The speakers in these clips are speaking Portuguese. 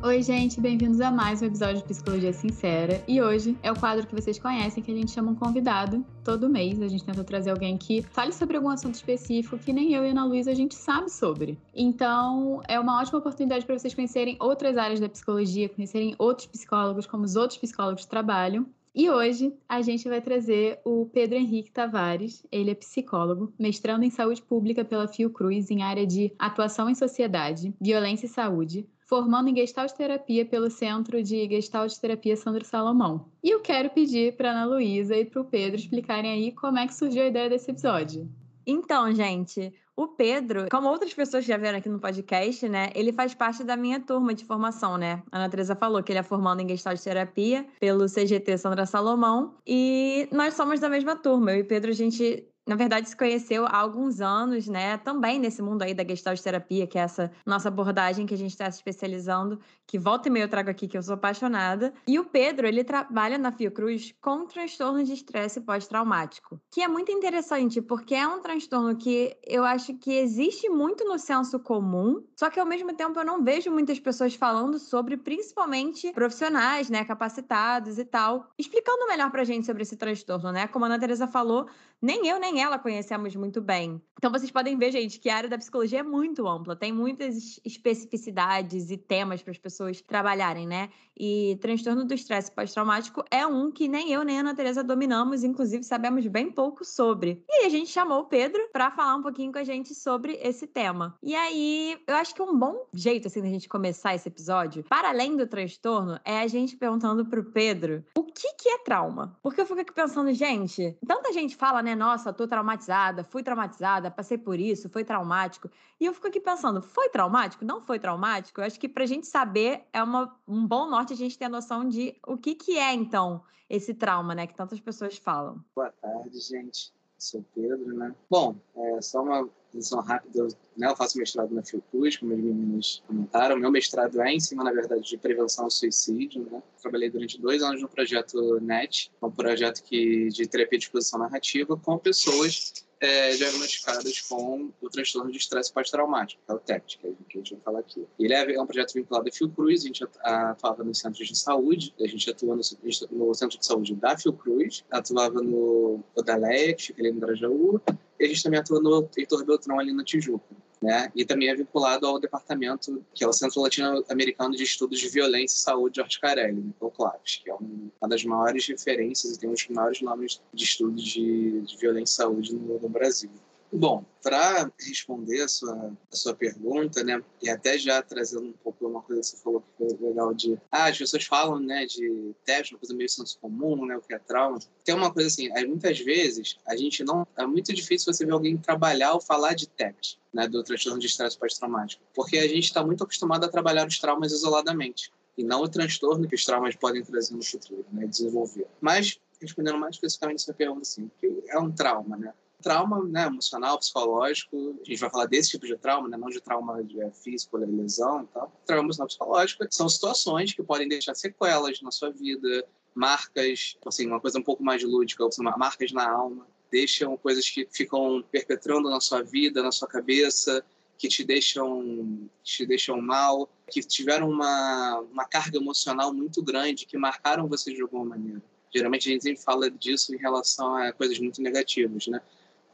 Oi, gente, bem-vindos a mais um episódio de Psicologia Sincera. E hoje é o quadro que vocês conhecem, que a gente chama um convidado todo mês. A gente tenta trazer alguém que fale sobre algum assunto específico que nem eu e a Ana Luísa a gente sabe sobre. Então, é uma ótima oportunidade para vocês conhecerem outras áreas da psicologia, conhecerem outros psicólogos, como os outros psicólogos trabalham. E hoje a gente vai trazer o Pedro Henrique Tavares. Ele é psicólogo, mestrando em saúde pública pela Fiocruz em área de atuação em sociedade, violência e saúde, formando em Gestalt Terapia pelo Centro de Gestalt Terapia Sandro Salomão. E eu quero pedir para Ana Luísa e para o Pedro explicarem aí como é que surgiu a ideia desse episódio. Então, gente, o Pedro, como outras pessoas já vieram aqui no podcast, né? Ele faz parte da minha turma de formação, né? A Ana Teresa falou que ele é formando em Gestalt Terapia pelo CGT Sandra Salomão. E nós somos da mesma turma. Eu e Pedro, a gente na verdade, se conheceu há alguns anos, né? Também nesse mundo aí da Gestalt terapia, que é essa nossa abordagem que a gente está se especializando, que volta e meia eu trago aqui, que eu sou apaixonada. E o Pedro, ele trabalha na Fiocruz com transtorno de estresse pós-traumático, que é muito interessante, porque é um transtorno que eu acho que existe muito no senso comum, só que ao mesmo tempo eu não vejo muitas pessoas falando sobre, principalmente profissionais, né, capacitados e tal, explicando melhor pra gente sobre esse transtorno, né? Como a Ana Teresa falou, nem eu nem ela conhecemos muito bem. Então vocês podem ver, gente, que a área da psicologia é muito ampla, tem muitas especificidades e temas para as pessoas trabalharem, né? E transtorno do estresse pós-traumático é um que nem eu nem a Ana dominamos, inclusive sabemos bem pouco sobre. E a gente chamou o Pedro para falar um pouquinho com a gente sobre esse tema. E aí, eu acho que um bom jeito assim da gente começar esse episódio, para além do transtorno, é a gente perguntando pro Pedro o que que é trauma? Porque eu fico aqui pensando, gente, tanta gente fala, né, nossa, tô traumatizada, fui traumatizada, passei por isso, foi traumático. E eu fico aqui pensando, foi traumático? Não foi traumático? Eu acho que pra gente saber é uma, um bom norte a gente ter a noção de o que que é, então, esse trauma, né, que tantas pessoas falam. Boa tarde, gente. Sou Pedro, né? Bom, é só uma introdução rápida. Eu, né, eu faço mestrado na Fiocruz, como os meninos comentaram. Meu mestrado é em cima, na verdade, de prevenção ao suicídio, né? Trabalhei durante dois anos no projeto NET, um projeto que, de terapia de exposição narrativa com pessoas é, diagnosticadas com o transtorno de estresse pós-traumático, que é o TEPT, que a gente vai falar aqui. Ele é um projeto vinculado à Fiocruz, a gente atuava nos centros de saúde, a gente atua no, no centro de saúde da Fiocruz, atuava no Odaleia, que fica ali no Grajaú, e a gente também atua no Heitor Beltrão, ali na Tijuca. Né? E também é vinculado ao departamento, que é o Centro Latino-Americano de Estudos de Violência e Saúde de Horticarelli, né? o CLAVES, que é um, uma das maiores referências e tem um dos maiores nomes de estudos de, de violência e saúde no, no Brasil. Bom, para responder a sua, a sua pergunta, né, e até já trazendo um pouco uma coisa que você falou que foi legal de, ah, as pessoas falam, né, de teste, uma coisa meio senso comum, né, o que é trauma. Tem uma coisa assim, muitas vezes a gente não, é muito difícil você ver alguém trabalhar ou falar de TEPT, né, do transtorno de estresse pós-traumático, porque a gente está muito acostumado a trabalhar os traumas isoladamente e não o transtorno que os traumas podem trazer no futuro, né, desenvolver. Mas respondendo mais especificamente essa pergunta, assim, que é um trauma, né? Trauma né, emocional, psicológico. A gente vai falar desse tipo de trauma, né, não de trauma de, é, físico, lesão e tal. Trauma emocional psicológico são situações que podem deixar sequelas na sua vida, marcas, assim, uma coisa um pouco mais lúdica, marcas na alma, deixam coisas que ficam perpetrando na sua vida, na sua cabeça, que te deixam, te deixam mal, que tiveram uma, uma carga emocional muito grande, que marcaram você de alguma maneira. Geralmente a gente sempre fala disso em relação a coisas muito negativas, né?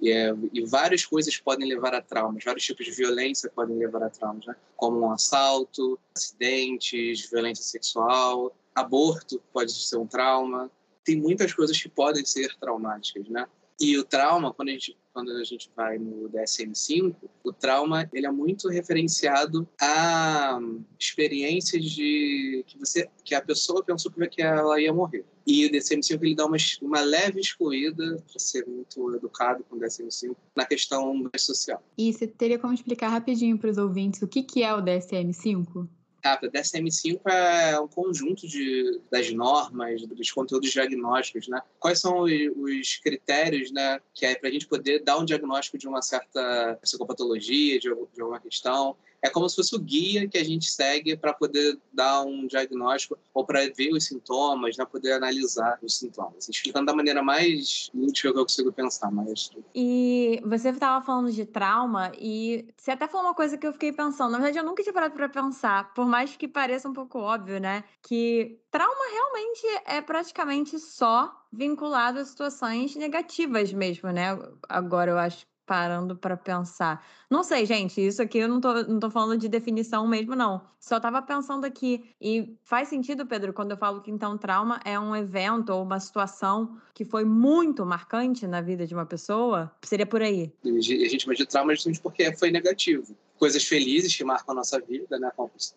E, é, e, várias coisas podem levar a traumas, vários tipos de violência podem levar a traumas, né? como um assalto, acidentes, violência sexual, aborto pode ser um trauma. Tem muitas coisas que podem ser traumáticas, né? E o trauma, quando a gente, quando a gente vai no DSM-5, o trauma ele é muito referenciado a experiências de que você que a pessoa pensou que ela ia morrer. E o DSM-5 ele dá uma, uma leve excluída, para ser muito educado com o DSM-5, na questão social. E você teria como explicar rapidinho para os ouvintes o que, que é o DSM-5? Tá, a DSM-5 é um conjunto de, das normas, dos conteúdos diagnósticos, né? Quais são os, os critérios, né, que é para a gente poder dar um diagnóstico de uma certa psicopatologia, de, de alguma questão? É como se fosse o guia que a gente segue para poder dar um diagnóstico ou para ver os sintomas, né, poder analisar os sintomas. Explicando da maneira mais útil que eu consigo pensar. Mas... E você estava falando de trauma e você até falou uma coisa que eu fiquei pensando. Na verdade, eu nunca tinha parado para pensar, por mais que pareça um pouco óbvio, né? Que trauma realmente é praticamente só vinculado a situações negativas mesmo, né? Agora eu acho parando para pensar. Não sei, gente, isso aqui eu não tô, não tô falando de definição mesmo, não. Só tava pensando aqui. E faz sentido, Pedro, quando eu falo que então trauma é um evento ou uma situação que foi muito marcante na vida de uma pessoa? Seria por aí. A gente chama de trauma justamente porque foi negativo. Coisas felizes que marcam a nossa vida, né?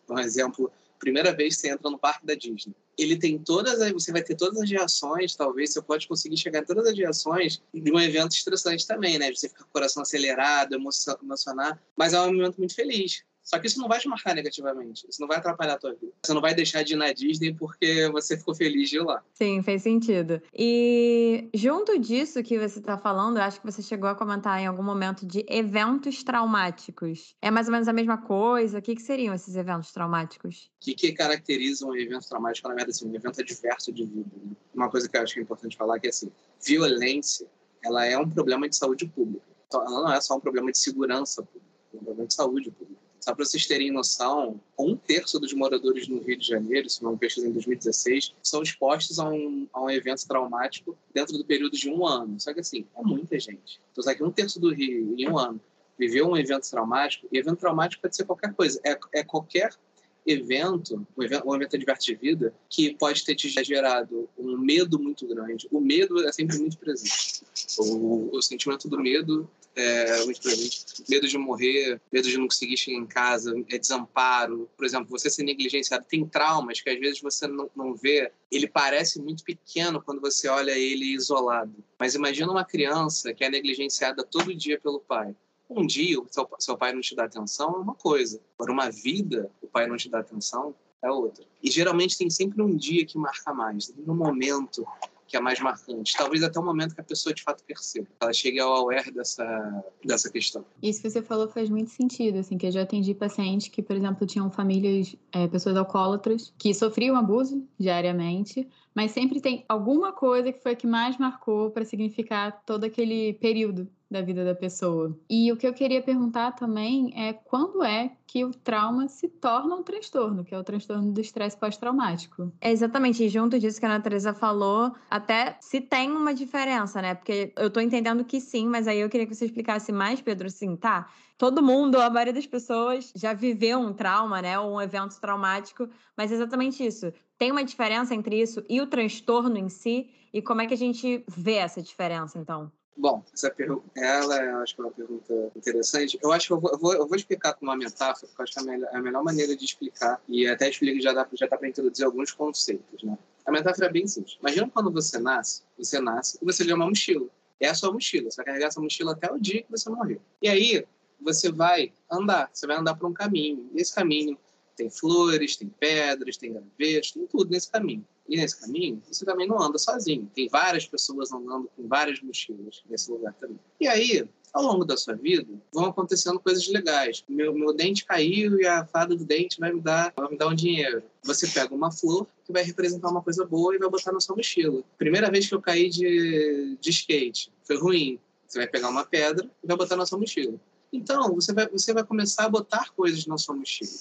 Um exemplo primeira vez que você entra no parque da Disney. Ele tem todas as, você vai ter todas as reações, talvez você pode conseguir chegar em todas as reações de um evento estressante também, né? Você fica com o coração acelerado, emocionar, mas é um momento muito feliz. Só que isso não vai te marcar negativamente. Isso não vai atrapalhar a tua vida. Você não vai deixar de ir na Disney porque você ficou feliz de ir lá. Sim, fez sentido. E junto disso que você está falando, eu acho que você chegou a comentar em algum momento de eventos traumáticos. É mais ou menos a mesma coisa? O que, que seriam esses eventos traumáticos? O que, que caracteriza um evento traumático? Na verdade, assim, um evento adverso de vida. Né? Uma coisa que eu acho que é importante falar é que, assim, violência, ela é um problema de saúde pública. Ela não é só um problema de segurança pública, é um problema de saúde pública. Só para vocês terem noção, um terço dos moradores no Rio de Janeiro, se não pesquisa em 2016, são expostos a um, a um evento traumático dentro do período de um ano. Só que assim, é muita gente. Então, sabe que um terço do Rio, em um ano, viveu um evento traumático, e evento traumático pode ser qualquer coisa. É, é qualquer evento, um evento, um evento de vida, que pode ter te gerado um medo muito grande. O medo é sempre muito presente. O, o sentimento do medo é, muito presente. Medo de morrer, medo de não conseguir chegar em casa, é desamparo. Por exemplo, você ser negligenciado. Tem traumas que às vezes você não, não vê. Ele parece muito pequeno quando você olha ele isolado. Mas imagina uma criança que é negligenciada todo dia pelo pai. Um dia, seu, seu pai não te dá atenção é uma coisa. Agora, uma vida, o pai não te dá atenção é outra. E geralmente tem sempre um dia que marca mais, no momento que é mais marcante. Talvez até o momento que a pessoa de fato perceba, ela chegue ao aware dessa, dessa questão. Isso que você falou faz muito sentido, assim, que eu já atendi pacientes que, por exemplo, tinham famílias, é, pessoas alcoólatras, que sofriam abuso diariamente, mas sempre tem alguma coisa que foi a que mais marcou para significar todo aquele período da vida da pessoa. E o que eu queria perguntar também é quando é que o trauma se torna um transtorno, que é o transtorno do estresse pós-traumático. É exatamente, junto disso que a Teresa falou, até se tem uma diferença, né? Porque eu tô entendendo que sim, mas aí eu queria que você explicasse mais, Pedro, assim, tá? Todo mundo, a maioria das pessoas já viveu um trauma, né? Ou um evento traumático, mas é exatamente isso. Tem uma diferença entre isso e o transtorno em si? E como é que a gente vê essa diferença, então? Bom, essa pergunta, ela eu acho que é uma pergunta interessante. Eu acho que eu vou, eu vou, explicar com uma metáfora, porque eu acho que é a melhor, é a melhor maneira de explicar, e até explica, já dá, já dá para introduzir alguns conceitos, né? A metáfora é bem simples. Imagina quando você nasce, você nasce e você ganha uma mochila. É a sua mochila. Você vai carregar essa mochila até o dia que você morrer. E aí, você vai andar. Você vai andar por um caminho. E esse caminho tem flores, tem pedras, tem gravetos, tem tudo nesse caminho. E nesse caminho, você também não anda sozinho. Tem várias pessoas andando com várias mochilas nesse lugar também. E aí, ao longo da sua vida, vão acontecendo coisas legais. Meu, meu dente caiu e a fada do dente vai me dar, vai me dar um dinheiro. Você pega uma flor que vai representar uma coisa boa e vai botar na sua mochila. Primeira vez que eu caí de, de skate, foi ruim. Você vai pegar uma pedra e vai botar na sua mochila. Então, você vai, você vai começar a botar coisas na sua mochila.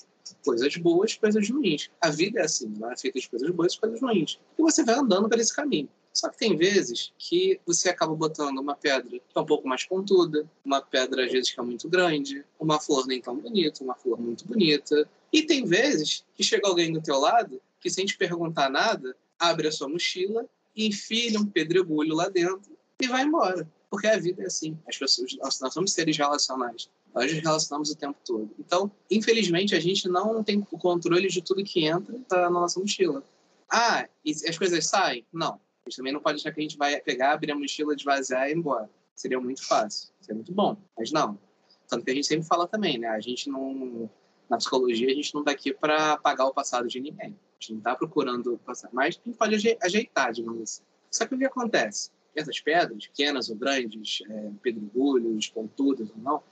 Coisas boas, coisas ruins. A vida é assim, ela é feita de coisas boas e coisas ruins. E você vai andando por esse caminho. Só que tem vezes que você acaba botando uma pedra que é um pouco mais pontuda, uma pedra às vezes que é muito grande, uma flor nem tão bonita, uma flor muito bonita. E tem vezes que chega alguém do teu lado que sem te perguntar nada, abre a sua mochila enfia um pedregulho lá dentro e vai embora. Porque a vida é assim. As pessoas, nós, nós somos seres relacionais. Nós nos relacionamos o tempo todo. Então, infelizmente, a gente não tem o controle de tudo que entra na nossa mochila. Ah, e as coisas saem? Não. A gente também não pode achar que a gente vai pegar, abrir a mochila, esvaziar e ir embora. Seria muito fácil. Seria muito bom. Mas não. Tanto que a gente sempre fala também, né? A gente não Na psicologia, a gente não está aqui para apagar o passado de ninguém. A gente não está procurando passar, mas a gente pode ajeitar, digamos assim. Só que o que acontece? Essas pedras, pequenas ou grandes, é, pedregulhos, pontudas ou não,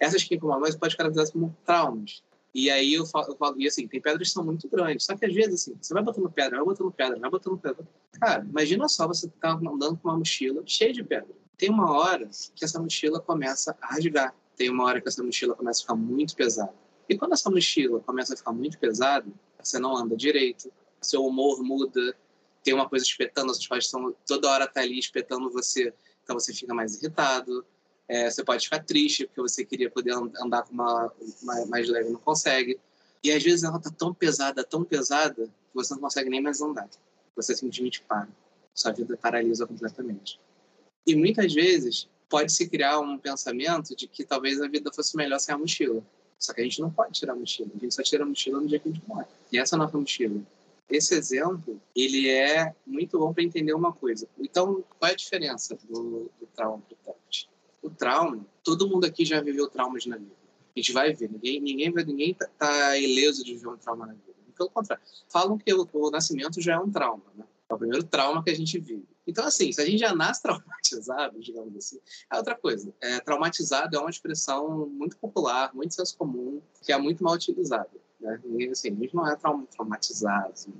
essas que incomodam pode caracterizar como traumas. E aí eu falo, eu falo, e assim, tem pedras que são muito grandes. Só que às vezes, assim, você vai botando pedra, vai botando pedra, vai botando pedra. Cara, imagina só você tá andando com uma mochila cheia de pedra. Tem uma hora que essa mochila começa a rasgar. Tem uma hora que essa mochila começa a ficar muito pesada. E quando essa mochila começa a ficar muito pesada, você não anda direito, seu humor muda, tem uma coisa espetando, as pais estão toda hora tá ali espetando você, então você fica mais irritado. É, você pode ficar triste porque você queria poder andar com uma, uma mais leve não consegue. E às vezes ela tá tão pesada, tão pesada, que você não consegue nem mais andar. Você simplesmente para. Sua vida paralisa completamente. E muitas vezes pode se criar um pensamento de que talvez a vida fosse melhor sem a mochila. Só que a gente não pode tirar a mochila. A gente só tira a mochila no dia que a gente morre. E essa é a nossa mochila. Esse exemplo, ele é muito bom para entender uma coisa. Então, qual é a diferença do, do trauma para o TEPT? O trauma, todo mundo aqui já viveu traumas na vida. A gente vai ver, ninguém, ninguém, ninguém tá, tá ileso de viver um trauma na vida. Pelo contrário, falam que o, o nascimento já é um trauma, né? É o primeiro trauma que a gente vive. Então, assim, se a gente já nasce traumatizado, digamos assim, é outra coisa. É, traumatizado é uma expressão muito popular, muito senso comum, que é muito mal utilizada. Né? E, assim, a gente não é traumatizado, assim,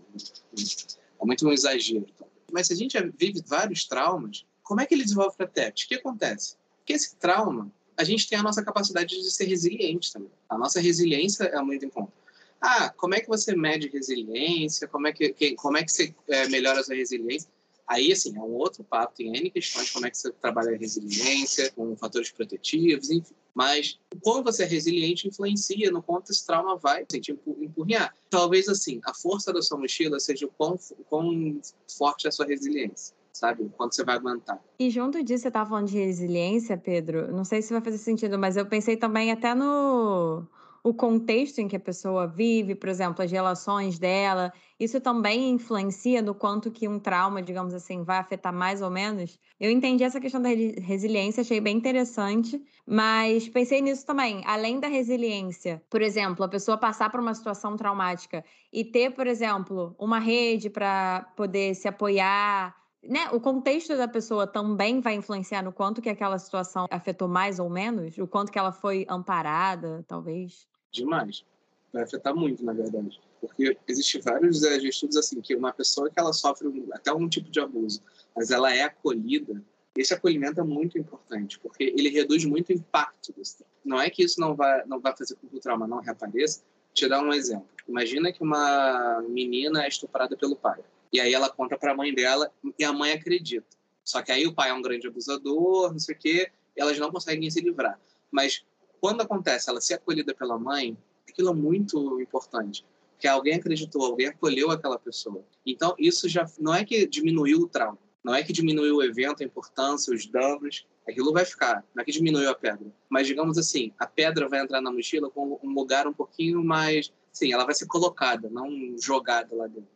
é muito um exagero. Mas se a gente vive vários traumas, como é que ele desenvolve para TEPT? O que acontece? Porque esse trauma, a gente tem a nossa capacidade de ser resiliente também. A nossa resiliência é muito em conta. Ah, como é que você mede resiliência? Como é que, que como é que você é, melhora a sua resiliência? Aí, assim, é um outro papo, tem N questões, como é que você trabalha a resiliência, com fatores protetivos, enfim. Mas como você é resiliente influencia no quanto esse trauma vai te empurrar. Talvez, assim, a força da sua mochila seja o quão, quão forte é a sua resiliência sabe? Quanto você vai aguentar. E junto disso, você estava falando de resiliência, Pedro. Não sei se vai fazer sentido, mas eu pensei também até no o contexto em que a pessoa vive, por exemplo, as relações dela, isso também influencia no quanto que um trauma, digamos assim, vai afetar mais ou menos. Eu entendi essa questão da resiliência, achei bem interessante, mas pensei nisso também. Além da resiliência, por exemplo, a pessoa passar por uma situação traumática e ter, por exemplo, uma rede para poder se apoiar, né, o contexto da pessoa também vai influenciar no quanto que aquela situação afetou mais ou menos, o quanto que ela foi amparada, talvez demais. Vai afetar muito, na verdade. Porque existem vários é, estudos assim, que uma pessoa que ela sofre até um tipo de abuso, mas ela é acolhida, esse acolhimento é muito importante, porque ele reduz muito o impacto desse trauma. Não é que isso não vai, não vai fazer com que o trauma não reapareça. Vou te dar um exemplo. Imagina que uma menina é estuprada pelo pai. E aí ela conta para a mãe dela e a mãe acredita. Só que aí o pai é um grande abusador, não sei o quê, elas não conseguem se livrar. Mas quando acontece ela ser acolhida pela mãe, aquilo é muito importante. Que alguém acreditou, alguém acolheu aquela pessoa. Então, isso já não é que diminuiu o trauma, não é que diminuiu o evento, a importância, os danos. Aquilo vai ficar, não é que diminuiu a pedra. Mas, digamos assim, a pedra vai entrar na mochila com um lugar um pouquinho mais. Sim, ela vai ser colocada, não jogada lá dentro.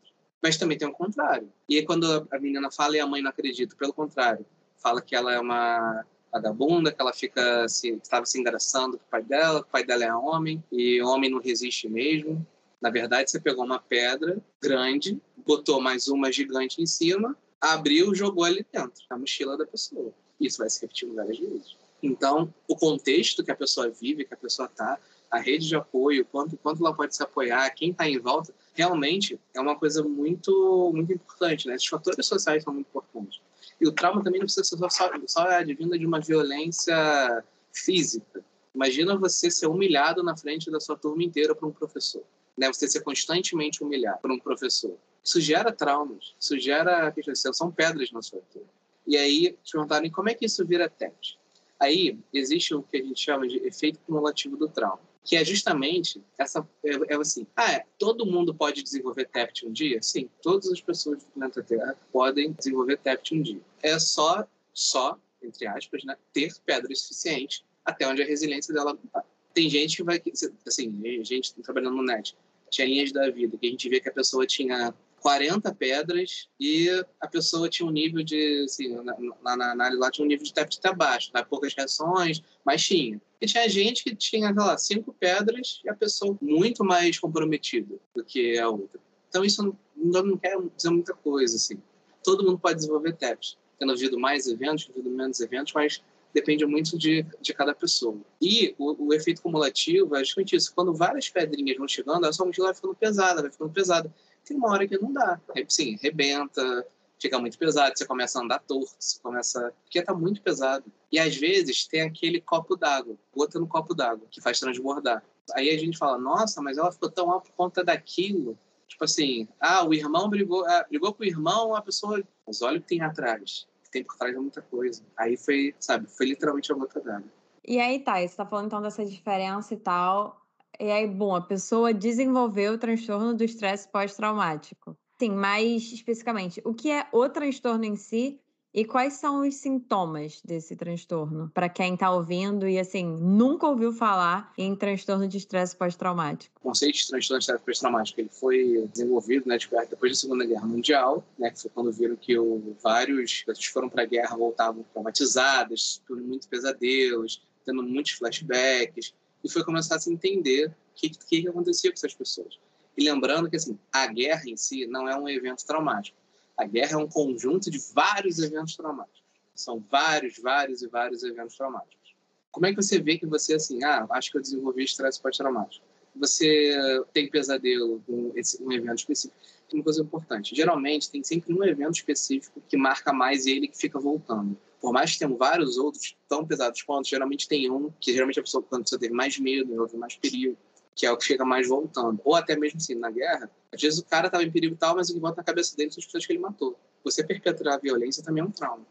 Mas também tem o contrário. E aí, quando a menina fala e a mãe não acredita, pelo contrário, fala que ela é uma vagabunda, que ela fica se estava se engraçando com o pai dela, o pai dela é homem e homem não resiste mesmo. Na verdade, você pegou uma pedra grande, botou mais uma gigante em cima, abriu, jogou ali dentro, na mochila da pessoa. Isso vai se repetir várias vezes. Então, o contexto que a pessoa vive, que a pessoa está, a rede de apoio, quanto, quanto ela pode se apoiar, quem está em volta, realmente é uma coisa muito, muito importante. Né? Esses fatores sociais são muito importantes. E o trauma também não precisa ser só, só advinda de uma violência física. Imagina você ser humilhado na frente da sua turma inteira por um professor. Né? Você ser constantemente humilhado por um professor. Isso gera traumas, isso gera são pedras na sua turma. E aí te perguntaram como é que isso vira TET. Aí existe o que a gente chama de efeito cumulativo do trauma que é justamente essa é, é assim, ah, é, todo mundo pode desenvolver TEPT um dia? Sim, todas as pessoas do planeta Terra podem desenvolver TEPT um dia. É só, só, entre aspas, né, ter pedra suficiente até onde a resiliência dela tá. Tem gente que vai, assim, gente trabalhando no net, tinha linhas da vida, que a gente vê que a pessoa tinha 40 pedras e a pessoa tinha um nível de, assim, na, análise lá tinha um nível de TEP até baixo, tá? poucas reações, mas tinha. E tinha gente que tinha, sei lá, cinco pedras e a pessoa muito mais comprometida do que a outra. Então isso não, não quer dizer muita coisa, assim. Todo mundo pode desenvolver TEPs, tendo havido mais eventos, havido menos eventos, mas depende muito de, de cada pessoa. E o, o efeito cumulativo é justamente isso. Quando várias pedrinhas vão chegando, a sua mochila vai ficando pesada, vai ficando pesada. Tem uma hora que não dá. Sim, rebenta, fica muito pesado, você começa a andar torto, você começa... Porque tá muito pesado. E às vezes tem aquele copo d'água, gota no copo d'água, que faz transbordar. Aí a gente fala, nossa, mas ela ficou tão alta por conta daquilo. Tipo assim, ah, o irmão brigou, ah, brigou com o irmão, a pessoa... Mas olha o que tem atrás que tem por trás de muita coisa. Aí foi, sabe, foi literalmente a gota d'água. E aí tá, você tá falando então dessa diferença e tal. E aí, bom, a pessoa desenvolveu o transtorno do estresse pós-traumático. Sim, mais especificamente, o que é o transtorno em si e quais são os sintomas desse transtorno? Para quem está ouvindo e, assim, nunca ouviu falar em transtorno de estresse pós-traumático. O conceito de transtorno de estresse pós-traumático ele foi desenvolvido né, depois da Segunda Guerra Mundial, né, que foi quando viram que o, vários pessoas foram para a guerra voltavam traumatizadas, tendo muitos pesadelos, tendo muitos flashbacks, e foi começar a se entender o que, que, que acontecia com essas pessoas. E lembrando que assim, a guerra em si não é um evento traumático a guerra é um conjunto de vários eventos traumáticos. São vários, vários e vários eventos traumáticos. Como é que você vê que você, assim, ah, acho que eu desenvolvi estresse pós-traumático? Você tem pesadelo com esse, um evento específico. Uma coisa importante, geralmente tem sempre um evento específico que marca mais ele que fica voltando. Por mais que tenham vários outros tão pesados quanto, geralmente tem um que geralmente a pessoa, quando você teve mais medo, houve mais perigo, que é o que chega mais voltando. Ou até mesmo assim, na guerra, às vezes o cara estava em perigo tal, mas o que volta na cabeça dele são as pessoas que ele matou. Você perpetrar a violência também é um trauma.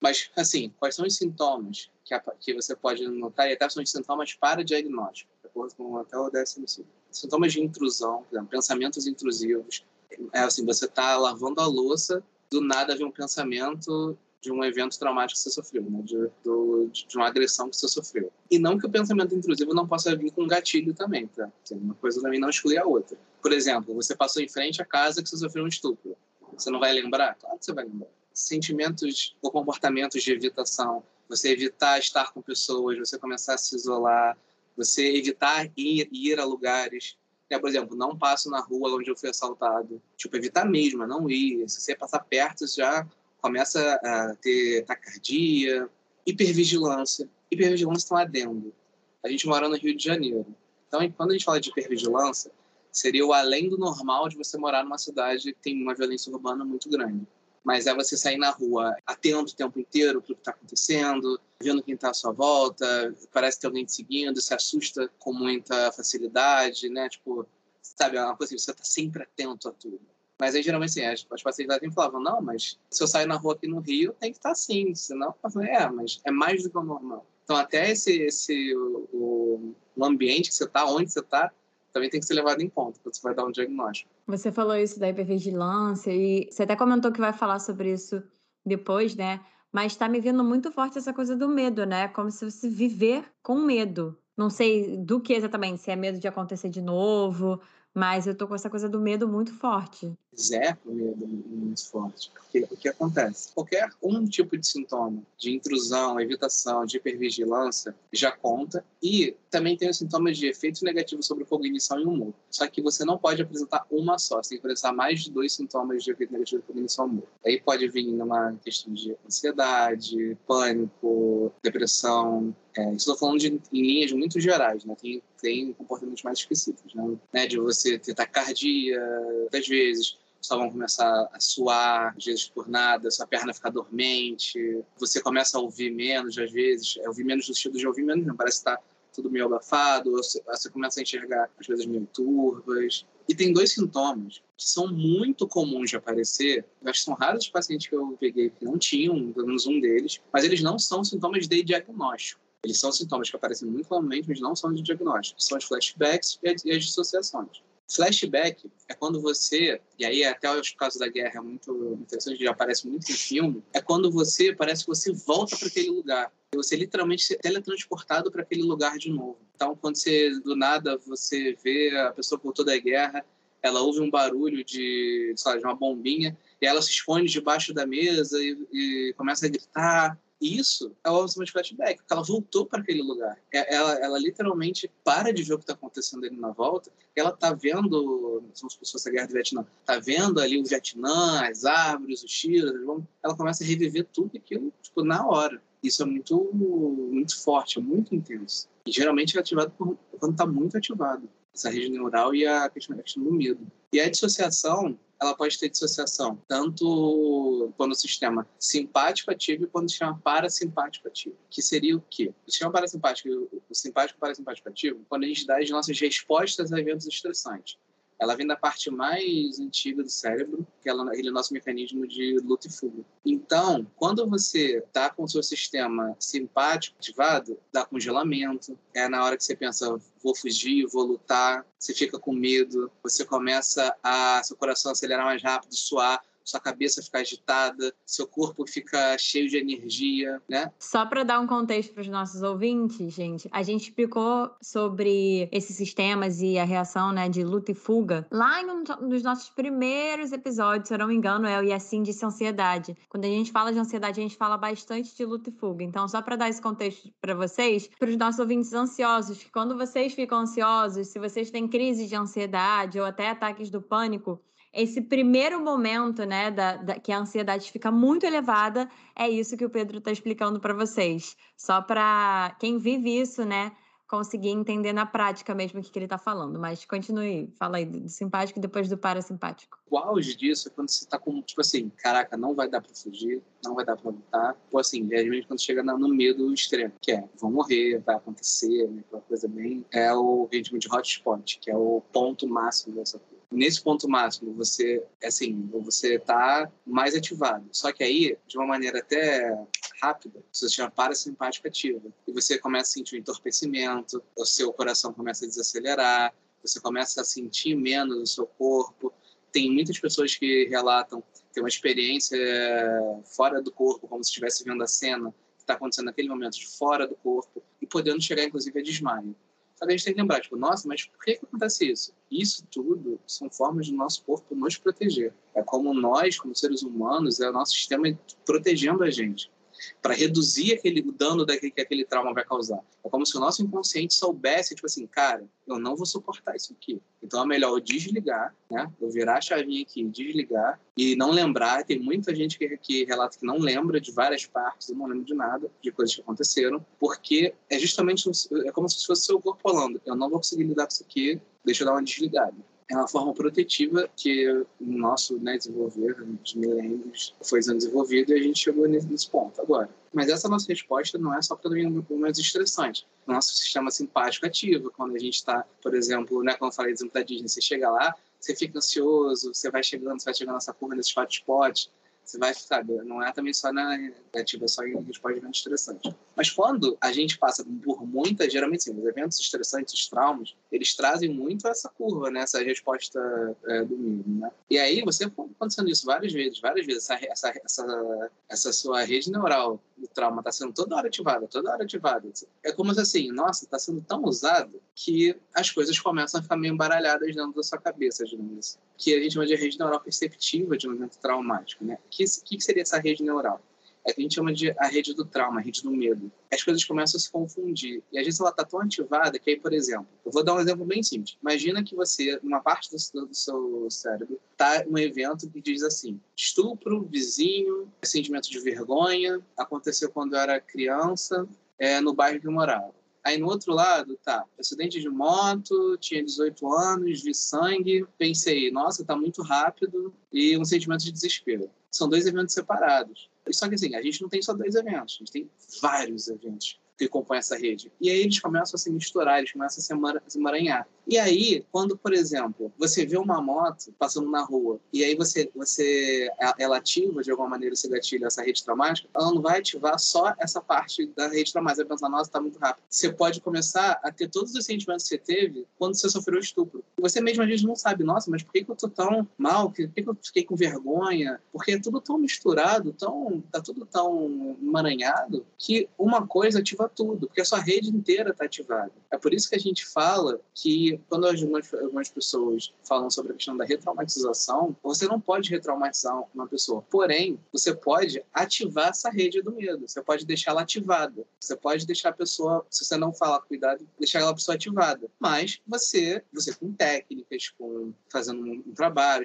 Mas, assim, quais são os sintomas que, a, que você pode notar? E até são os sintomas para diagnóstico, de acordo com até o DSM-5. Sintomas de intrusão, exemplo, pensamentos intrusivos. É assim, você está lavando a louça, do nada vem um pensamento de um evento traumático que você sofreu, né? de, do, de uma agressão que você sofreu. E não que o pensamento intrusivo não possa vir com um gatilho também, tá? Uma coisa também não exclui a outra. Por exemplo, você passou em frente à casa que você sofreu um estupro. Você não vai lembrar? Claro que você vai lembrar. Sentimentos ou comportamentos de evitação, você evitar estar com pessoas, você começar a se isolar, você evitar ir, ir a lugares. É, por exemplo, não passo na rua onde eu fui assaltado. Tipo, evitar mesmo, não ir. Se você passar perto, já começa a ter taquicardia, hipervigilância. Hipervigilância está um adendo. A gente mora no Rio de Janeiro. Então, quando a gente fala de hipervigilância, seria o além do normal de você morar numa cidade que tem uma violência urbana muito grande. Mas é você sair na rua atento o tempo inteiro para o que está acontecendo, vendo quem está à sua volta, parece ter alguém te seguindo, se assusta com muita facilidade, né? Tipo, sabe, é uma coisa assim, você está sempre atento a tudo. Mas aí, geralmente, assim, as, as sempre falavam, não, mas se eu sair na rua aqui no Rio, tem que estar assim, senão... Eu falei, é, mas é mais do que o normal. Então, até esse, esse o, o ambiente que você está, onde você está, também tem que ser levado em conta quando você vai dar um diagnóstico. Você falou isso da hipervigilância e você até comentou que vai falar sobre isso depois, né? Mas está me vindo muito forte essa coisa do medo, né? Como se você viver com medo. Não sei do que exatamente, se é medo de acontecer de novo, mas eu tô com essa coisa do medo muito forte. Zé, o medo muito forte. Porque o que acontece? Qualquer um tipo de sintoma de intrusão, evitação, de hipervigilância já conta. E também tem os sintomas de efeitos negativos sobre cognição e humor. Só que você não pode apresentar uma só, você tem que apresentar mais de dois sintomas de efeito negativo sobre cognição e humor. Aí pode vir numa questão de ansiedade, pânico, depressão, é, estou falando de, em linhas muito gerais, né? Tem, tem comportamentos mais específicos, né? né? De você ter taquicardia, às vezes, só vão começar a suar, às vezes por nada, sua perna ficar dormente, você começa a ouvir menos, às vezes, é ouvir menos no sentido de ouvir menos, não parece estar tá tudo meio abafado, você, você começa a enxergar as coisas meio turvas. E tem dois sintomas que são muito comuns de aparecer, acho que são raros os pacientes que eu peguei que não tinham, pelo menos um deles, mas eles não são sintomas de diagnóstico. Eles são sintomas que aparecem muito claramente, mas não são de diagnóstico. São os flashbacks e as dissociações. Flashback é quando você, e aí até os casos da guerra é muito interessante, já aparece muito em filme, é quando você, parece que você volta para aquele lugar. Você literalmente é teletransportado para aquele lugar de novo. Então, quando você, do nada, você vê a pessoa por toda a guerra ela ouve um barulho de, sei lá, de uma bombinha e ela se esconde debaixo da mesa e, e começa a gritar. Isso é o automatic flashback, porque ela voltou para aquele lugar. É, ela, ela literalmente para de ver o que está acontecendo ali na volta. Ela está vendo, como se fosse a guerra do Vietnã, está vendo ali o Vietnã, as árvores, os tiros. Ela começa a reviver tudo aquilo tipo, na hora. Isso é muito, muito forte, é muito intenso. E geralmente é ativado por, quando está muito ativado essa rede neural e a questão, a questão do medo. E a dissociação ela pode ter dissociação, tanto quando o sistema simpático ativo e quando o sistema parasimpático ativo. Que seria o quê? O sistema parasimpático e o simpático parasimpático ativo, quando a gente dá as nossas respostas a eventos estressantes ela vem da parte mais antiga do cérebro, que é aquele nosso mecanismo de luta e fuga. Então, quando você está com o seu sistema simpático ativado, dá congelamento, é na hora que você pensa, vou fugir, vou lutar, você fica com medo, você começa a seu coração acelerar mais rápido, suar, sua cabeça fica agitada, seu corpo fica cheio de energia, né? Só para dar um contexto para os nossos ouvintes, gente, a gente explicou sobre esses sistemas e a reação, né, de luta e fuga lá em um dos nossos primeiros episódios, se eu não me engano, é o E assim disse ansiedade. Quando a gente fala de ansiedade, a gente fala bastante de luta e fuga. Então, só para dar esse contexto para vocês, para os nossos ouvintes ansiosos, que quando vocês ficam ansiosos, se vocês têm crise de ansiedade ou até ataques do pânico, esse primeiro momento, né, da, da, que a ansiedade fica muito elevada, é isso que o Pedro está explicando para vocês. Só para quem vive isso, né, conseguir entender na prática mesmo o que, que ele está falando. Mas continue, fala aí do simpático e depois do parasimpático. O auge disso é quando você está com, tipo assim, caraca, não vai dar para fugir, não vai dar para lutar. Ou assim, geralmente quando chega no medo extremo, que é, vão morrer, vai acontecer, né, aquela coisa bem... É o ritmo de hotspot, que é o ponto máximo dessa coisa nesse ponto máximo você assim você está mais ativado. Só que aí de uma maneira até rápida você chama parasimpática ativa e você começa a sentir um entorpecimento o seu coração começa a desacelerar você começa a sentir menos o seu corpo. Tem muitas pessoas que relatam ter uma experiência fora do corpo como se estivesse vendo a cena que está acontecendo naquele momento de fora do corpo e podendo chegar inclusive a desmaio só que a gente tem que lembrar, tipo, nossa, mas por que, que acontece isso? Isso tudo são formas do nosso corpo nos proteger. É como nós, como seres humanos, é o nosso sistema protegendo a gente para reduzir aquele, o dano daquele, que aquele trauma vai causar. É como se o nosso inconsciente soubesse, tipo assim, cara, eu não vou suportar isso aqui. Então é melhor eu desligar, né? Eu virar a chavinha aqui, desligar e não lembrar. Tem muita gente que, que relata que não lembra de várias partes, eu não lembro de nada, de coisas que aconteceram, porque é justamente, é como se fosse o seu corpo falando, eu não vou conseguir lidar com isso aqui, deixa eu dar uma desligada é uma forma protetiva que o nosso né, desenvolver, de milênios, foi sendo desenvolvido e a gente chegou nesse ponto agora. Mas essa nossa resposta não é só para momentos estressantes. Nosso sistema simpático ativa, quando a gente está, por exemplo, né, como eu falei, exemplo da Disney, você chega lá, você fica ansioso, você vai chegando, você vai chegando nessa curva nesses hotspots, você vai, sabe, não é também só na negativa, é só em resposta eventos estressantes. Mas quando a gente passa por muitas, geralmente sim, os eventos estressantes, os traumas, eles trazem muito essa curva, né, essa resposta é, do mínimo, né? E aí você acontecendo isso várias vezes, várias vezes, essa, essa, essa, essa sua rede neural do trauma está sendo toda hora ativada, toda hora ativada. É como se assim, nossa, está sendo tão usado que as coisas começam a ficar meio embaralhadas dentro da sua cabeça, digamos assim. Que a gente chama de rede neural perceptiva de um evento traumático, né? que, que seria essa rede neural? É que a gente chama de a rede do trauma, a rede do medo. As coisas começam a se confundir. E às vezes ela está tão ativada que aí, por exemplo, eu vou dar um exemplo bem simples. Imagina que você, numa parte do, do seu cérebro, está um evento que diz assim: estupro, vizinho, sentimento de vergonha, aconteceu quando eu era criança, é, no bairro que eu morava. Aí no outro lado, tá, acidente de moto, tinha 18 anos, vi sangue, pensei, nossa, tá muito rápido e um sentimento de desespero. São dois eventos separados. Só que assim, a gente não tem só dois eventos, a gente tem vários eventos que compõem essa rede. E aí eles começam a se misturar, eles começam a se emaranhar. E aí, quando, por exemplo, você vê uma moto passando na rua e aí você, você ela ativa de alguma maneira esse gatilho, essa rede traumática, ela não vai ativar só essa parte da rede traumática. Vai pensar, nossa, está muito rápido. Você pode começar a ter todos os sentimentos que você teve quando você sofreu estupro. Você mesmo às vezes não sabe, nossa, mas por que, que eu tô tão mal? Por que, que eu fiquei com vergonha? Porque é tudo tão misturado, tão, tá tudo tão emaranhado que uma coisa ativa tudo, porque a sua rede inteira está ativada. É por isso que a gente fala que, quando algumas, algumas pessoas falam sobre a questão da retraumatização, você não pode retraumatizar uma pessoa. Porém, você pode ativar essa rede do medo. Você pode deixar ela ativada. Você pode deixar a pessoa, se você não falar cuidado, deixar ela a pessoa ativada. Mas você, você com técnicas, com fazendo um, um trabalho,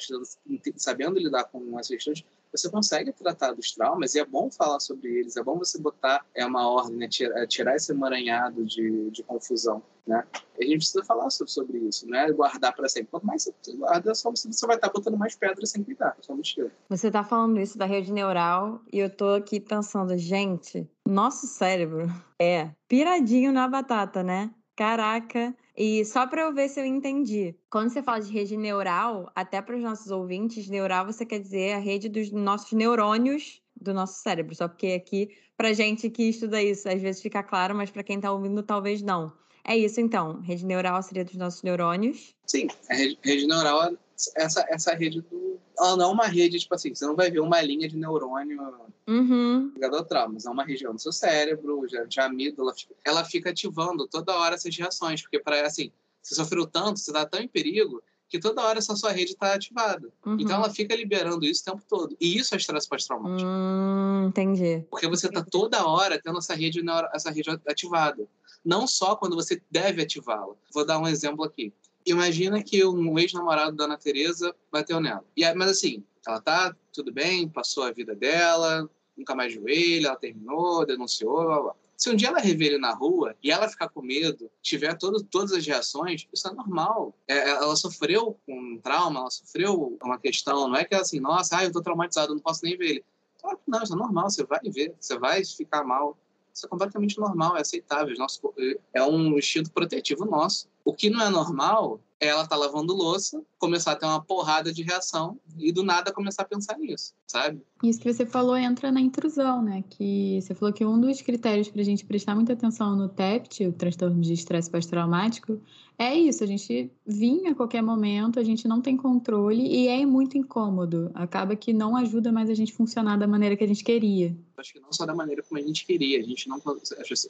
sabendo lidar com essas questões, você consegue tratar dos traumas e é bom falar sobre eles, é bom você botar é uma ordem, né? tirar, tirar esse emaranhado de, de confusão. Né? a gente precisa falar sobre, sobre isso, não é guardar para sempre. Quanto mais você guarda, só você, você vai estar botando mais pedras sem cuidar, só mochila. Você está falando isso da rede neural e eu tô aqui pensando, gente, nosso cérebro é piradinho na batata, né? Caraca, e só para eu ver se eu entendi. Quando você fala de rede neural, até para os nossos ouvintes, neural você quer dizer a rede dos nossos neurônios do nosso cérebro. Só porque aqui, para gente que estuda isso, às vezes fica claro, mas para quem está ouvindo, talvez não. É isso então. Rede neural seria dos nossos neurônios? Sim, a rede, rede neural é essa, essa rede do. Ela não é uma rede, tipo assim, você não vai ver uma linha de neurônio uhum. ligada ao trauma, mas é uma região do seu cérebro, de, de amígdala. Ela fica ativando toda hora essas reações, porque, para assim, você sofreu tanto, você está tão em perigo, que toda hora essa sua rede está ativada. Uhum. Então ela fica liberando isso o tempo todo. E isso é estresse pós-traumático. Hum, entendi. Porque você está toda hora tendo essa rede, essa rede ativada. Não só quando você deve ativá-la. Vou dar um exemplo aqui. Imagina que um ex-namorado da Ana Tereza bateu nela. E, mas assim, ela tá tudo bem, passou a vida dela, nunca mais ele, ela terminou, denunciou, blá, blá. Se um dia ela rever ele na rua e ela ficar com medo, tiver todo, todas as reações, isso é normal. É, é, ela sofreu um trauma, ela sofreu uma questão. Não é que ela assim, nossa, ah, eu tô traumatizado, não posso nem ver ele. Claro que não, isso é normal, você vai ver, você vai ficar mal. Isso é completamente normal, é aceitável. Nosso, é um instinto protetivo nosso. O que não é normal é ela estar tá lavando louça, começar a ter uma porrada de reação e do nada começar a pensar nisso, sabe? Isso que você falou entra na intrusão, né? Que você falou que um dos critérios para a gente prestar muita atenção no TEPT, o transtorno de estresse pós-traumático, é isso, a gente vinha a qualquer momento, a gente não tem controle e é muito incômodo. Acaba que não ajuda mais a gente funcionar da maneira que a gente queria. Acho que não só da maneira como a gente queria, a gente não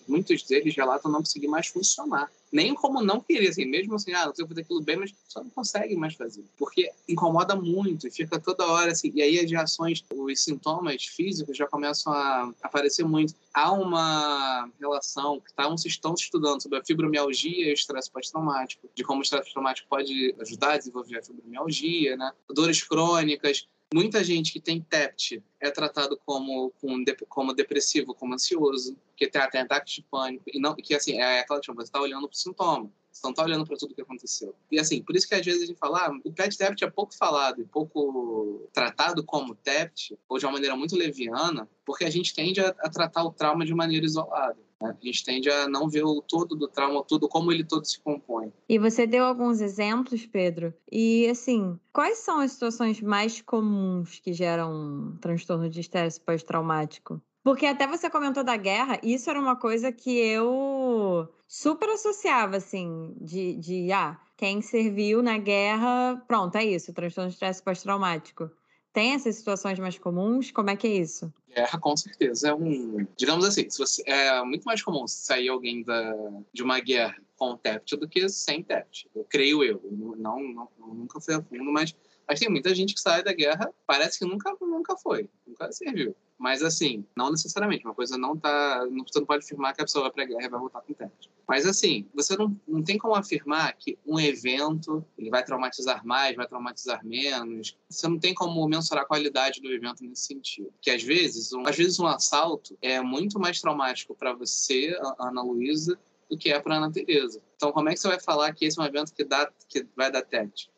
muitos deles relatam não conseguir mais funcionar, nem como não queria, assim, mesmo assim, ah, não sei fazer aquilo bem, mas só não consegue mais fazer, porque incomoda muito fica toda hora assim, e aí as reações, os sintomas físicos já começam a aparecer muito. Há uma relação que tá, se estão estudando sobre a fibromialgia e o estresse pós-traumático, de como o estresse pode ajudar a desenvolver a fibromialgia, né? Dores crônicas, Muita gente que tem TEPT é tratado como, como depressivo, como ansioso, que tem até ataques de pânico, e não que assim, é aquela tipo, você está olhando para o sintoma, você não está olhando para tudo o que aconteceu. E assim, por isso que às vezes a gente fala, ah, o PET TEPT é pouco falado e pouco tratado como TEPT, ou de uma maneira muito leviana, porque a gente tende a, a tratar o trauma de maneira isolada. Né? A gente tende a não ver o todo do trauma, tudo como ele todo se compõe. E você deu alguns exemplos, Pedro. E assim, quais são as situações mais comuns que geram um transtorno de estresse pós-traumático? Porque até você comentou da guerra, isso era uma coisa que eu super associava, assim, de, de ah, quem serviu na guerra, pronto, é isso, transtorno de estresse pós-traumático. Tem essas situações mais comuns? Como é que é isso? Guerra, com certeza. É um. Digamos assim, você, é muito mais comum sair alguém da, de uma guerra com TEPT do que sem TEPT. Eu creio eu. Não, não, nunca fui a fundo, mas, mas tem muita gente que sai da guerra, parece que nunca, nunca foi, nunca serviu. Mas assim, não necessariamente. Uma coisa não tá. Você não pode afirmar que a pessoa vai pra guerra e vai voltar com TEPT. Mas assim, você não, não tem como afirmar que um evento ele vai traumatizar mais, vai traumatizar menos. Você não tem como mensurar a qualidade do evento nesse sentido. Que às vezes, um, às vezes um assalto é muito mais traumático para você, Ana Luísa, do que é para Ana Teresa. Então, como é que você vai falar que esse é um evento que dá que vai dar TET?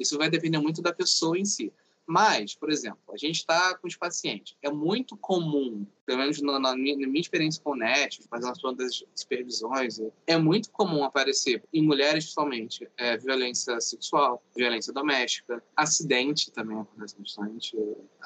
Isso vai depender muito da pessoa em si. Mas, por exemplo, a gente está com os pacientes. É muito comum, pelo menos na, na, minha, na minha, experiência com o NET, fazendo as supervisões, é muito comum aparecer, em mulheres principalmente, é, violência sexual, violência doméstica, acidente também acontece bastante,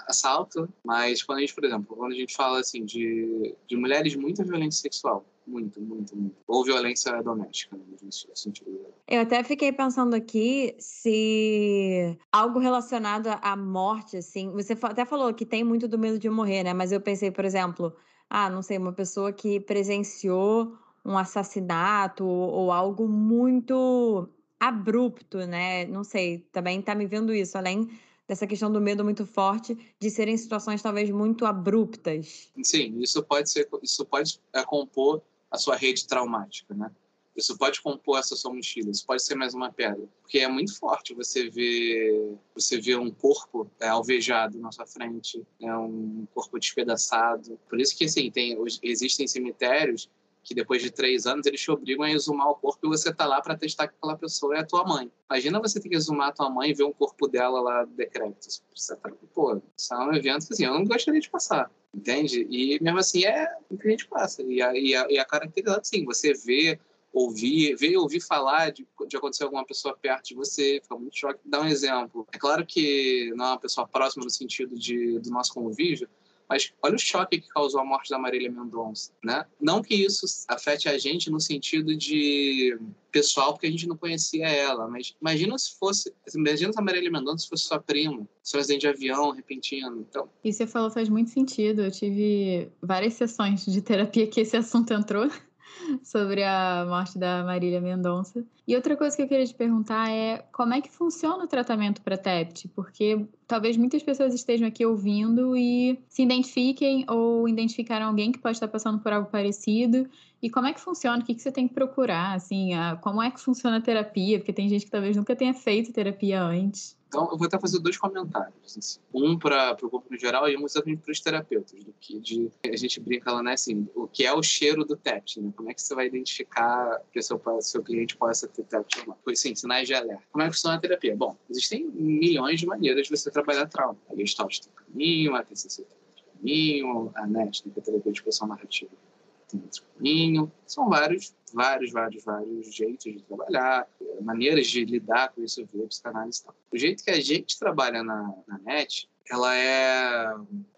assalto. Mas quando a gente, por exemplo, quando a gente fala assim de, de mulheres, muita violência sexual, muito, muito, muito. Ou violência doméstica, né, no sentido. Eu até fiquei pensando aqui se algo relacionado à morte, assim. Você até falou que tem muito do medo de morrer, né? Mas eu pensei, por exemplo, ah, não sei, uma pessoa que presenciou um assassinato ou, algo muito abrupto, né? Não sei, também tá me vendo isso, além dessa questão do medo muito forte de serem situações talvez muito abruptas. Sim, isso pode ser, isso pode é, compor a sua rede traumática, né? Isso pode compor essa sua mochila, isso pode ser mais uma pedra. Porque é muito forte você ver, você ver um corpo é, alvejado na sua frente, é um corpo despedaçado. Por isso que, assim, tem, existem cemitérios que depois de três anos eles te obrigam a exumar o corpo e você tá lá para testar que aquela pessoa é a tua mãe. Imagina você ter que exumar a tua mãe e ver um corpo dela lá decrépito. Tá, pô, isso é um evento que assim, eu não gostaria de passar, entende? E mesmo assim é o que a gente passa. E a, e a, e a característica, assim, você vê ouvir, ver ouvir falar de, de acontecer alguma pessoa perto de você, fica muito choque. Dá um exemplo. É claro que não é uma pessoa próxima no sentido de, do nosso convívio, mas olha o choque que causou a morte da Marília Mendonça, né? Não que isso afete a gente no sentido de pessoal, porque a gente não conhecia ela, mas imagina se fosse, imagina se a Marília Mendonça fosse sua prima, seu acidente de avião repentino, então... E você falou faz muito sentido, eu tive várias sessões de terapia que esse assunto entrou, sobre a morte da Marília Mendonça. E outra coisa que eu queria te perguntar é como é que funciona o tratamento para TEPT? Porque talvez muitas pessoas estejam aqui ouvindo e se identifiquem ou identificaram alguém que pode estar passando por algo parecido. E como é que funciona? O que, que você tem que procurar? Assim, a, como é que funciona a terapia? Porque tem gente que talvez nunca tenha feito terapia antes. Então, eu vou até fazer dois comentários. Assim. Um para o público geral e um exatamente para os terapeutas. Do que de, a gente brinca lá, né? Assim, o que é o cheiro do TEPT, né? Como é que você vai identificar que o seu, seu cliente possa ter TEPT? Pois sim, sinais de alerta. Como é que funciona a terapia? Bom, existem milhões de maneiras de você trabalhar trauma. A Gestalt tem caminho, a TCC tem caminho, a NET tem a terapia de expressão narrativa tem caminho. São vários, vários, vários, vários jeitos de trabalhar, maneiras de lidar com isso via psicanálise e tal. O jeito que a gente trabalha na, na NET, ela é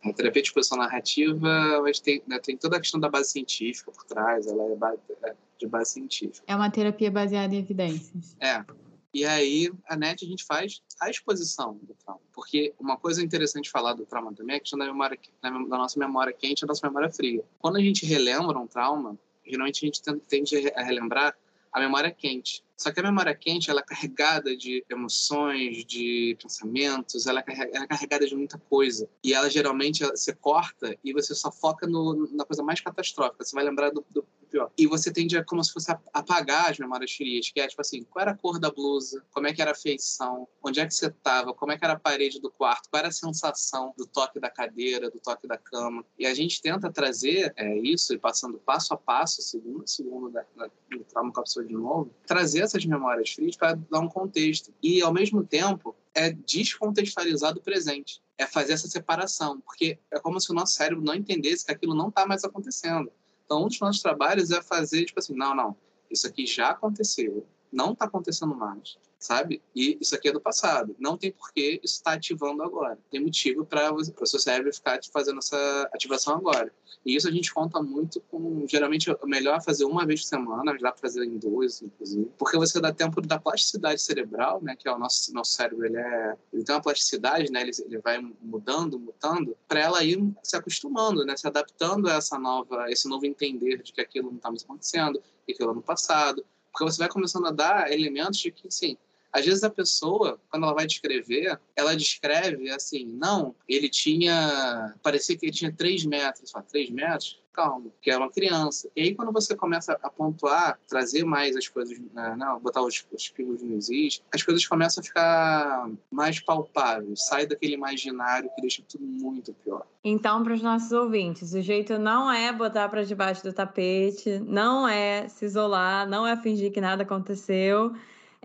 a terapia de exposição narrativa, mas tem, né, tem toda a questão da base científica por trás, ela é, é de base científica. É uma terapia baseada em evidências. É, e aí, a NET, a gente faz a exposição do trauma. Porque uma coisa interessante falar do trauma também é a questão da, memória, da nossa memória quente e da nossa memória fria. Quando a gente relembra um trauma, geralmente a gente tende a relembrar a memória quente. Só que a memória quente ela é carregada de emoções, de pensamentos, ela é carregada de muita coisa. E ela geralmente você corta e você só foca no, na coisa mais catastrófica. Você vai lembrar do, do E você tende a como se fosse apagar as memórias frias, que é tipo assim, qual era a cor da blusa, como é que era a feição, onde é que você estava, como é que era a parede do quarto, qual era a sensação do toque da cadeira, do toque da cama. E a gente tenta trazer é, isso, e passando passo a passo, segundo a segundo da, da, do trauma pessoa de novo, trazer essas memórias frias para dar um contexto. E, ao mesmo tempo, é descontextualizar o presente. É fazer essa separação, porque é como se o nosso cérebro não entendesse que aquilo não está mais acontecendo. Então, um dos nossos trabalhos é fazer, tipo assim, não, não, isso aqui já aconteceu, não está acontecendo mais sabe? E isso aqui é do passado. Não tem porquê isso estar tá ativando agora. Tem motivo para o seu cérebro ficar fazendo essa ativação agora. E isso a gente conta muito com. Geralmente é melhor fazer uma vez por semana, mas dá para fazer em duas, inclusive. Porque você dá tempo da plasticidade cerebral, né? Que é o nosso, nosso cérebro, ele, é, ele tem uma plasticidade, né? Ele, ele vai mudando, mutando, para ela ir se acostumando, né? Se adaptando a essa nova, esse novo entender de que aquilo não está mais acontecendo, que aquilo é no passado. Porque você vai começando a dar elementos de que, sim, às vezes a pessoa, quando ela vai descrever, ela descreve assim, não, ele tinha, parecia que ele tinha 3 metros, só 3 metros, calma, que é uma criança. E aí quando você começa a pontuar, trazer mais as coisas, né, não, botar os, os pingos nos is, as coisas começam a ficar mais palpáveis, sai daquele imaginário que deixa tudo muito pior. Então, para os nossos ouvintes, o jeito não é botar para debaixo do tapete, não é se isolar, não é fingir que nada aconteceu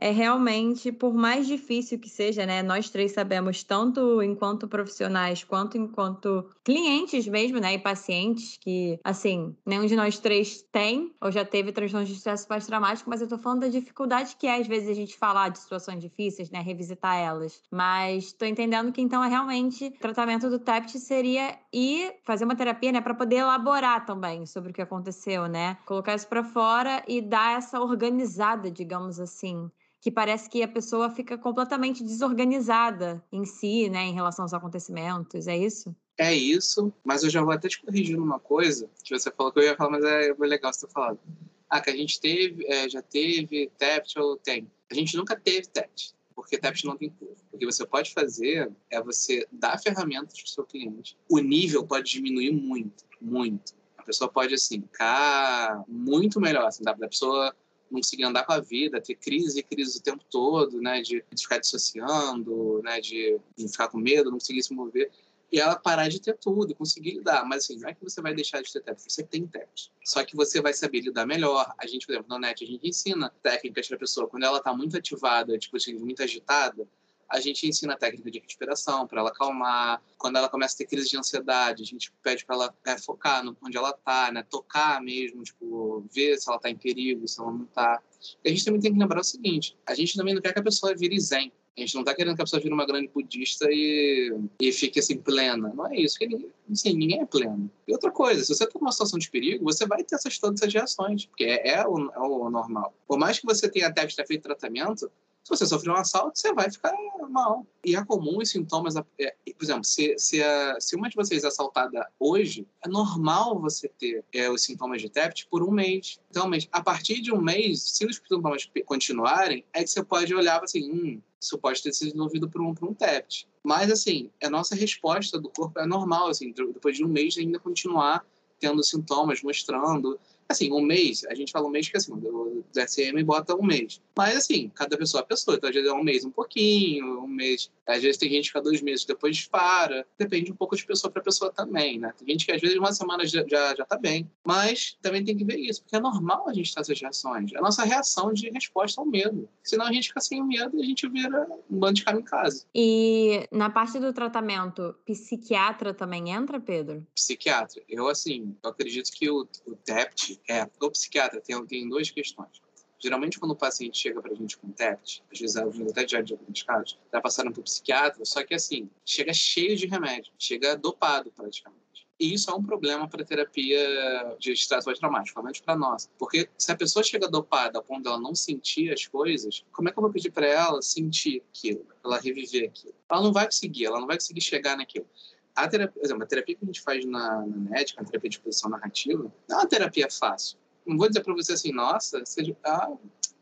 é realmente, por mais difícil que seja, né? Nós três sabemos, tanto enquanto profissionais quanto enquanto clientes mesmo, né? E pacientes, que, assim, nenhum de nós três tem ou já teve transtorno de estresse pós-traumático, mas eu tô falando da dificuldade que é, às vezes, a gente falar de situações difíceis, né? Revisitar elas. Mas tô entendendo que, então, é realmente o tratamento do TEPT seria ir fazer uma terapia, né? Para poder elaborar também sobre o que aconteceu, né? Colocar isso para fora e dar essa organizada, digamos assim que parece que a pessoa fica completamente desorganizada em si, né, em relação aos acontecimentos, é isso? é isso, mas eu já vou até te corrigir numa coisa que você falou que eu ia falar, mas é legal você ter falado. Ah, que a gente teve, é, já teve TEPT ou tem. A gente nunca teve TEPT, porque TEPT não tem curva. O que você pode fazer é você dar ferramentas para o seu cliente. O nível pode diminuir muito, muito. A pessoa pode, assim, ficar muito melhor, assim, da pessoa não conseguir andar com a vida, ter crise e crise o tempo todo, né, de, de ficar dissociando, né, de, de ficar com medo, não conseguir se mover e ela parar de ter tudo conseguir lidar. Mas assim, não é que você vai deixar de ter TEP, você tem TEP. Só que você vai saber lidar melhor. A gente, por exemplo, na NET, a gente ensina técnicas para a pessoa quando ela está muito ativada, tipo assim, muito agitada, a gente ensina a técnica de respiração para ela acalmar. Quando ela começa a ter crise de ansiedade, a gente pede para ela é, focar no, onde ela está, né? tocar mesmo, tipo, ver se ela está em perigo, se ela não está. E a gente também tem que lembrar o seguinte: a gente também não quer que a pessoa vire zen. A gente não está querendo que a pessoa vire uma grande budista e, e fique assim plena. Não é isso. Que assim, ninguém é pleno. E outra coisa, se você está numa situação de perigo, você vai ter essas, todas essas reações, porque é, é, o, é o normal. Por mais que você tenha até feito tratamento, se você sofrer um assalto, você vai ficar mal. E é comum os sintomas. É, por exemplo, se, se, a, se uma de vocês é assaltada hoje, é normal você ter é, os sintomas de TEPT por um mês. Então, mas a partir de um mês, se os sintomas continuarem, é que você pode olhar assim: hum, isso pode ter sido desenvolvido por um, por um TEPT. Mas, assim, a nossa resposta do corpo é normal, assim, depois de um mês ainda continuar tendo sintomas, mostrando Assim, um mês, a gente fala um mês que assim, o DSM bota um mês. Mas assim, cada pessoa é pessoa. Então, às vezes é um mês um pouquinho, um mês. Às vezes tem gente que fica dois meses depois para. Depende um pouco de pessoa para pessoa também, né? Tem gente que às vezes uma semana já, já, já tá bem. Mas também tem que ver isso, porque é normal a gente ter essas reações. É a nossa reação de resposta ao medo. Senão a gente fica sem medo e a gente vira um bando de casa. E na parte do tratamento, psiquiatra também entra, Pedro? Psiquiatra. Eu, assim, eu acredito que o, o TEPT é, o psiquiatra tem, tem duas questões. Geralmente, quando o paciente chega para a gente com TEPT, às vezes até já diagnosticados, já passaram para o psiquiatra, só que assim, chega cheio de remédio, chega dopado praticamente. E isso é um problema para terapia de estresse pós-traumático, principalmente para nós. Porque se a pessoa chega dopada a ponto dela não sentir as coisas, como é que eu vou pedir para ela sentir aquilo, ela reviver aquilo? Ela não vai conseguir, ela não vai conseguir chegar naquilo a terapia, por exemplo, a terapia que a gente faz na, na NET, a terapia de exposição narrativa, não é uma terapia fácil. Não vou dizer para você assim, nossa, você, ah,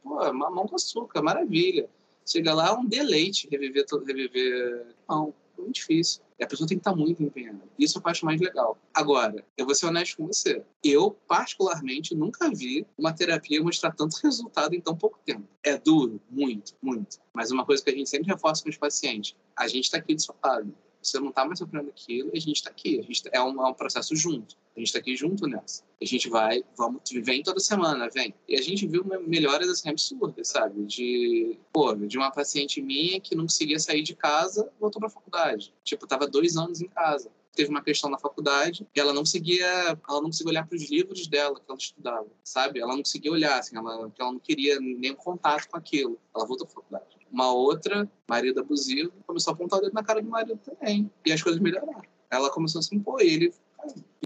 pô, mamão com açúcar, maravilha. Chega lá, é um deleite reviver, reviver. Não, é muito difícil. E a pessoa tem que estar muito empenhada. Isso é a parte mais legal. Agora, eu vou ser honesto com você. Eu, particularmente, nunca vi uma terapia mostrar tanto resultado em tão pouco tempo. É duro, muito, muito. Mas uma coisa que a gente sempre reforça com os pacientes: a gente está aqui do seu lado você não está mais sofrendo aquilo a gente está aqui. A gente tá, é, um, é um processo junto. A gente está aqui junto nessa. A gente vai, vamos, vem toda semana, vem. E a gente viu melhoras assim absurdas, sabe? De, pô, de uma paciente minha que não conseguia sair de casa, voltou para faculdade. Tipo, tava dois anos em casa teve uma questão na faculdade e ela não conseguia, ela não conseguia olhar para os livros dela que ela estudava, sabe? Ela não conseguia olhar, assim, ela, ela não queria nenhum contato com aquilo. Ela voltou para faculdade. Uma outra, marido abusivo, começou a apontar o dedo na cara do marido também. E as coisas melhoraram. Ela começou a se impor, ele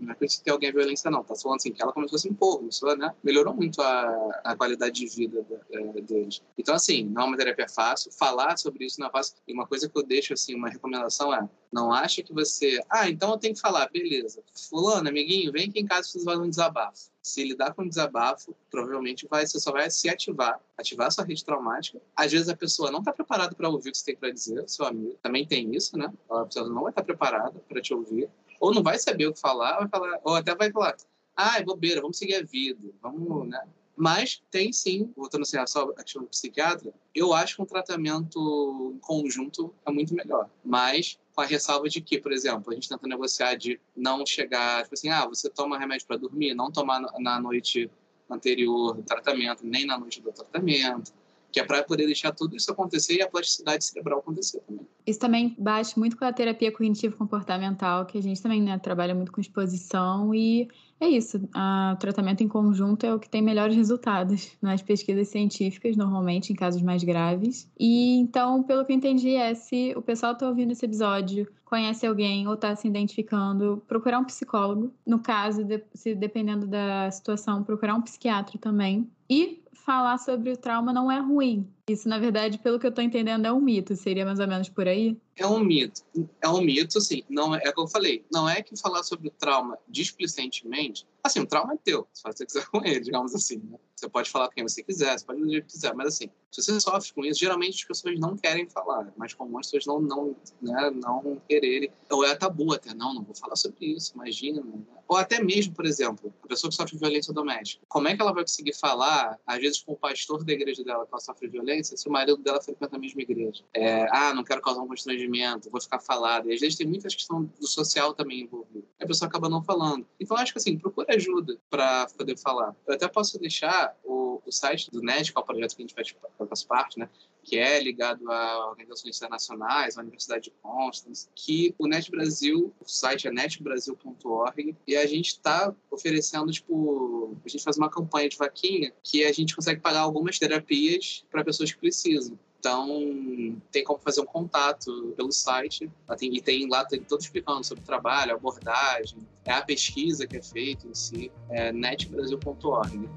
não é que tem alguém violência, não. Tá falando assim, que ela começou a se impor, começou, né? Melhorou muito a, a qualidade de vida é, deles. Então, assim, não é uma terapia fácil. Falar sobre isso não é fácil. E uma coisa que eu deixo, assim, uma recomendação é: não acha que você. Ah, então eu tenho que falar, beleza. Fulano, amiguinho, vem aqui em casa e você vai um desabafo. Se lidar com um desabafo, provavelmente vai, você só vai se ativar, ativar sua rede traumática. Às vezes a pessoa não está preparada para ouvir o que você tem para dizer, seu amigo. Também tem isso, né? A pessoa não vai estar preparada para te ouvir ou não vai saber o que falar, vai falar, ou até vai falar, ah, é bobeira, vamos seguir a vida, vamos, né? Mas tem sim, voltando assim, só a questão do psiquiatra, eu acho que um tratamento em conjunto é muito melhor. Mas com a ressalva de que, por exemplo, a gente tenta negociar de não chegar, tipo assim, ah, você toma remédio para dormir, não tomar na noite anterior do tratamento, nem na noite do tratamento que é para poder deixar tudo isso acontecer e a plasticidade cerebral acontecer também. Isso também bate muito com a terapia cognitivo-comportamental, que a gente também né, trabalha muito com exposição e é isso. o tratamento em conjunto é o que tem melhores resultados nas pesquisas científicas, normalmente em casos mais graves. E então, pelo que eu entendi, é se o pessoal está ouvindo esse episódio, conhece alguém ou está se identificando, procurar um psicólogo. No caso, de, se dependendo da situação, procurar um psiquiatra também. E falar sobre o trauma não é ruim. Isso, na verdade, pelo que eu tô entendendo, é um mito. Seria mais ou menos por aí? É um mito. É um mito, assim. Não é, é o que eu falei. Não é que falar sobre trauma displicentemente. Assim, o trauma é teu. Se você quiser com ele, digamos assim. Né? Você pode falar com quem você quiser, você pode fazer o que quiser. Mas, assim, se você sofre com isso, geralmente as pessoas não querem falar. É mais comum as pessoas não, não, né, não quererem. Ou é tabu até. Não, não vou falar sobre isso. Imagina. Né? Ou até mesmo, por exemplo, a pessoa que sofre violência doméstica. Como é que ela vai conseguir falar, às vezes, com o pastor da igreja dela que ela sofre violência, se o marido dela frequenta a mesma igreja? É, ah, não quero causar um constrangimento, vou ficar falada. E às vezes tem muitas questões do social também envolvido. A pessoa acaba não falando. Então, acho que assim, procura ajuda para poder falar. Eu até posso deixar o, o site do NET, que é o projeto que a gente faz, faz parte, né? Que é ligado a organizações internacionais, a Universidade de Constance, que o Net Brasil, o site é netbrasil.org, e a gente está oferecendo, tipo, a gente faz uma campanha de vaquinha que a gente consegue pagar algumas terapias para pessoas que precisam. Então, tem como fazer um contato pelo site. E tem lá tem todo explicando sobre o trabalho, a abordagem, é a pesquisa que é feita em si, é netbrasil.org.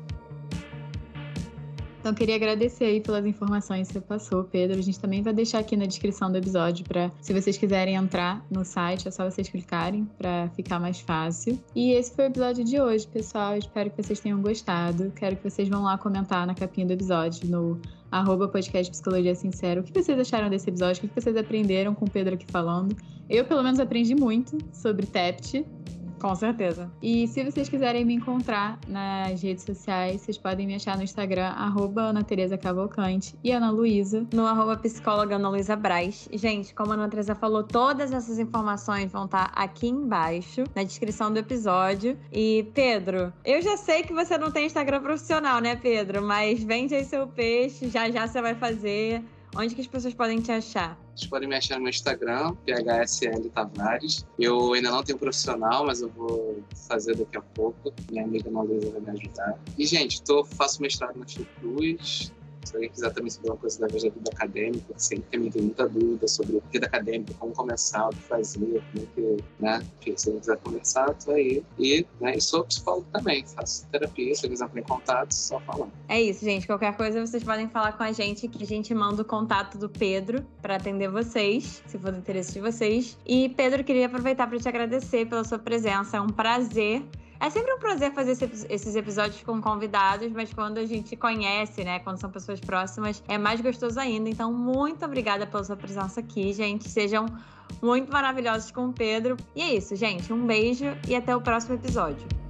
Então, queria agradecer aí pelas informações que você passou, Pedro. A gente também vai deixar aqui na descrição do episódio para, se vocês quiserem entrar no site, é só vocês clicarem para ficar mais fácil. E esse foi o episódio de hoje, pessoal. Espero que vocês tenham gostado. Quero que vocês vão lá comentar na capinha do episódio, no arroba podcast Psicologia Sincero. O que vocês acharam desse episódio? O que vocês aprenderam com o Pedro aqui falando? Eu, pelo menos, aprendi muito sobre TEPT. Com certeza. E se vocês quiserem me encontrar nas redes sociais, vocês podem me achar no Instagram, arroba Ana Tereza Cavalcante e Ana Luísa. No arroba psicóloga Ana Luísa Braz. Gente, como a Ana Tereza falou, todas essas informações vão estar aqui embaixo, na descrição do episódio. E, Pedro, eu já sei que você não tem Instagram profissional, né, Pedro? Mas vende aí seu peixe, já já você vai fazer. Onde que as pessoas podem te achar? Vocês podem me achar no meu Instagram, PHSL Tavares. Eu ainda não tenho profissional, mas eu vou fazer daqui a pouco. Minha amiga Maluísa vai me ajudar. E, gente, tô, faço mestrado na Fiocruz, se alguém quiser também saber uma coisa da vida acadêmica, sempre também tem muita dúvida sobre vida acadêmica, como começar, o que fazer, como é que, né? Enfim, se alguém quiser conversar, tô aí. E, né, e sou psicólogo também, faço terapia, se quiser contato, só falar. É isso, gente. Qualquer coisa vocês podem falar com a gente, que a gente manda o contato do Pedro para atender vocês, se for do interesse de vocês. E, Pedro, queria aproveitar para te agradecer pela sua presença. É um prazer é sempre um prazer fazer esses episódios com convidados, mas quando a gente conhece, né, quando são pessoas próximas, é mais gostoso ainda. Então, muito obrigada pela sua presença aqui, gente. Sejam muito maravilhosos com o Pedro. E é isso, gente. Um beijo e até o próximo episódio.